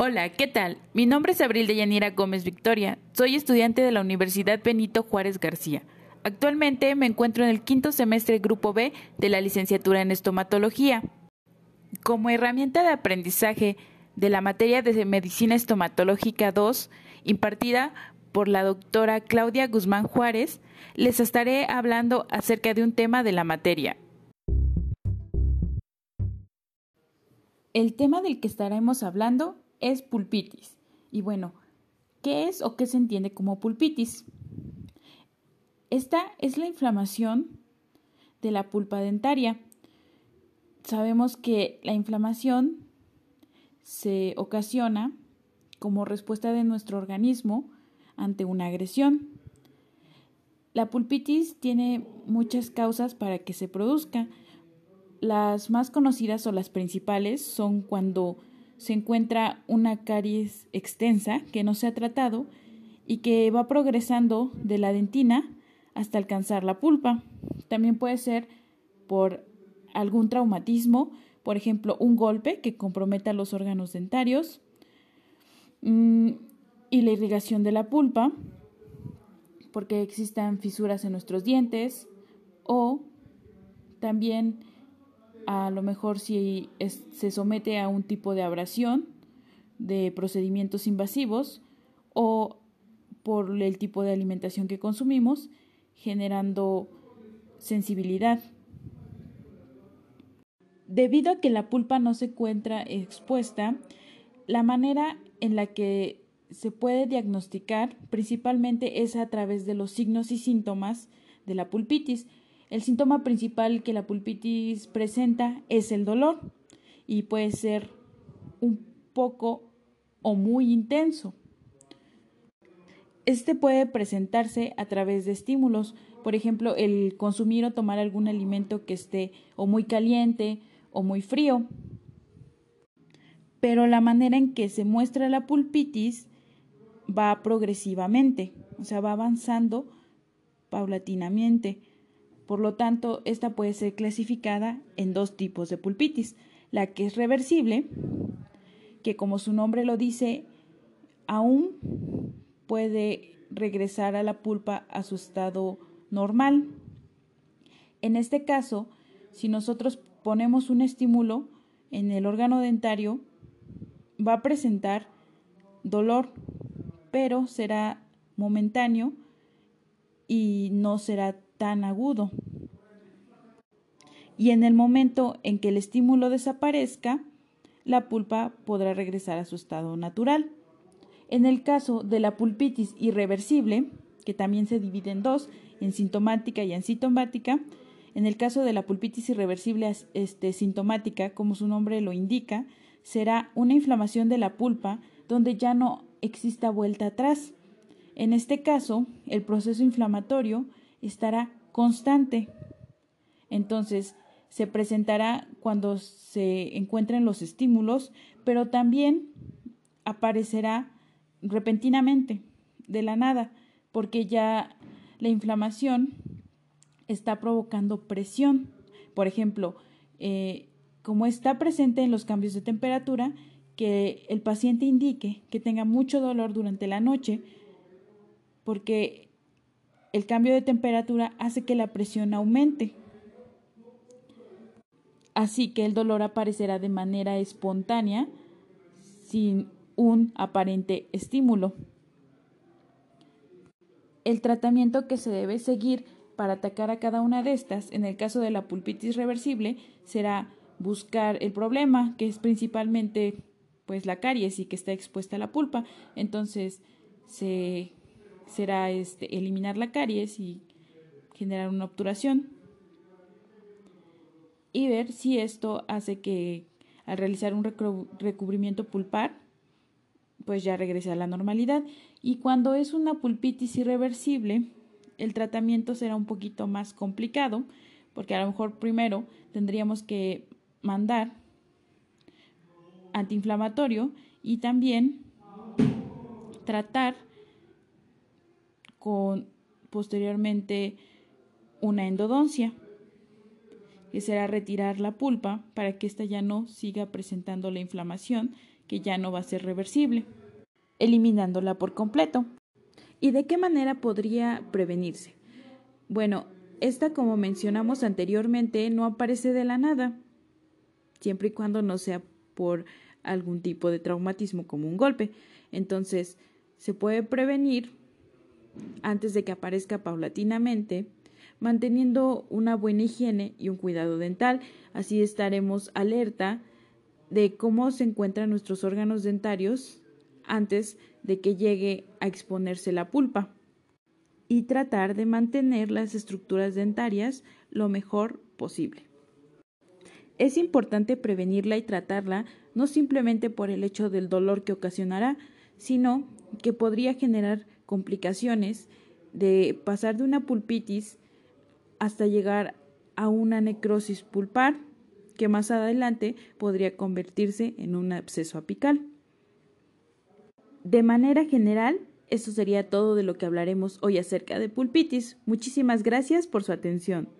Hola, ¿qué tal? Mi nombre es Abril de Yanira Gómez Victoria. Soy estudiante de la Universidad Benito Juárez García. Actualmente me encuentro en el quinto semestre Grupo B de la licenciatura en estomatología. Como herramienta de aprendizaje de la materia de Medicina Estomatológica 2, impartida por la doctora Claudia Guzmán Juárez, les estaré hablando acerca de un tema de la materia. El tema del que estaremos hablando es pulpitis. Y bueno, ¿qué es o qué se entiende como pulpitis? Esta es la inflamación de la pulpa dentaria. Sabemos que la inflamación se ocasiona como respuesta de nuestro organismo ante una agresión. La pulpitis tiene muchas causas para que se produzca. Las más conocidas o las principales son cuando se encuentra una caries extensa que no se ha tratado y que va progresando de la dentina hasta alcanzar la pulpa. También puede ser por algún traumatismo, por ejemplo, un golpe que comprometa los órganos dentarios mm, y la irrigación de la pulpa, porque existan fisuras en nuestros dientes o también a lo mejor si se somete a un tipo de abrasión de procedimientos invasivos o por el tipo de alimentación que consumimos, generando sensibilidad. Debido a que la pulpa no se encuentra expuesta, la manera en la que se puede diagnosticar principalmente es a través de los signos y síntomas de la pulpitis, el síntoma principal que la pulpitis presenta es el dolor y puede ser un poco o muy intenso. Este puede presentarse a través de estímulos, por ejemplo, el consumir o tomar algún alimento que esté o muy caliente o muy frío. Pero la manera en que se muestra la pulpitis va progresivamente, o sea, va avanzando paulatinamente. Por lo tanto, esta puede ser clasificada en dos tipos de pulpitis. La que es reversible, que como su nombre lo dice, aún puede regresar a la pulpa a su estado normal. En este caso, si nosotros ponemos un estímulo en el órgano dentario, va a presentar dolor, pero será momentáneo y no será tan agudo. Y en el momento en que el estímulo desaparezca, la pulpa podrá regresar a su estado natural. En el caso de la pulpitis irreversible, que también se divide en dos, en sintomática y asintomática, en el caso de la pulpitis irreversible este, sintomática, como su nombre lo indica, será una inflamación de la pulpa donde ya no exista vuelta atrás. En este caso, el proceso inflamatorio estará constante. Entonces, se presentará cuando se encuentren los estímulos, pero también aparecerá repentinamente, de la nada, porque ya la inflamación está provocando presión. Por ejemplo, eh, como está presente en los cambios de temperatura, que el paciente indique que tenga mucho dolor durante la noche, porque el cambio de temperatura hace que la presión aumente. Así que el dolor aparecerá de manera espontánea sin un aparente estímulo. El tratamiento que se debe seguir para atacar a cada una de estas, en el caso de la pulpitis reversible, será buscar el problema, que es principalmente pues la caries y que está expuesta a la pulpa. Entonces se será este, eliminar la caries y generar una obturación. Y ver si esto hace que al realizar un recubrimiento pulpar pues ya regrese a la normalidad. Y cuando es una pulpitis irreversible el tratamiento será un poquito más complicado porque a lo mejor primero tendríamos que mandar antiinflamatorio y también tratar con posteriormente una endodoncia, que será retirar la pulpa para que ésta ya no siga presentando la inflamación que ya no va a ser reversible, eliminándola por completo. ¿Y de qué manera podría prevenirse? Bueno, esta, como mencionamos anteriormente, no aparece de la nada, siempre y cuando no sea por algún tipo de traumatismo como un golpe. Entonces, se puede prevenir antes de que aparezca paulatinamente, manteniendo una buena higiene y un cuidado dental. Así estaremos alerta de cómo se encuentran nuestros órganos dentarios antes de que llegue a exponerse la pulpa y tratar de mantener las estructuras dentarias lo mejor posible. Es importante prevenirla y tratarla no simplemente por el hecho del dolor que ocasionará, sino que podría generar complicaciones de pasar de una pulpitis hasta llegar a una necrosis pulpar que más adelante podría convertirse en un absceso apical. De manera general, eso sería todo de lo que hablaremos hoy acerca de pulpitis. Muchísimas gracias por su atención.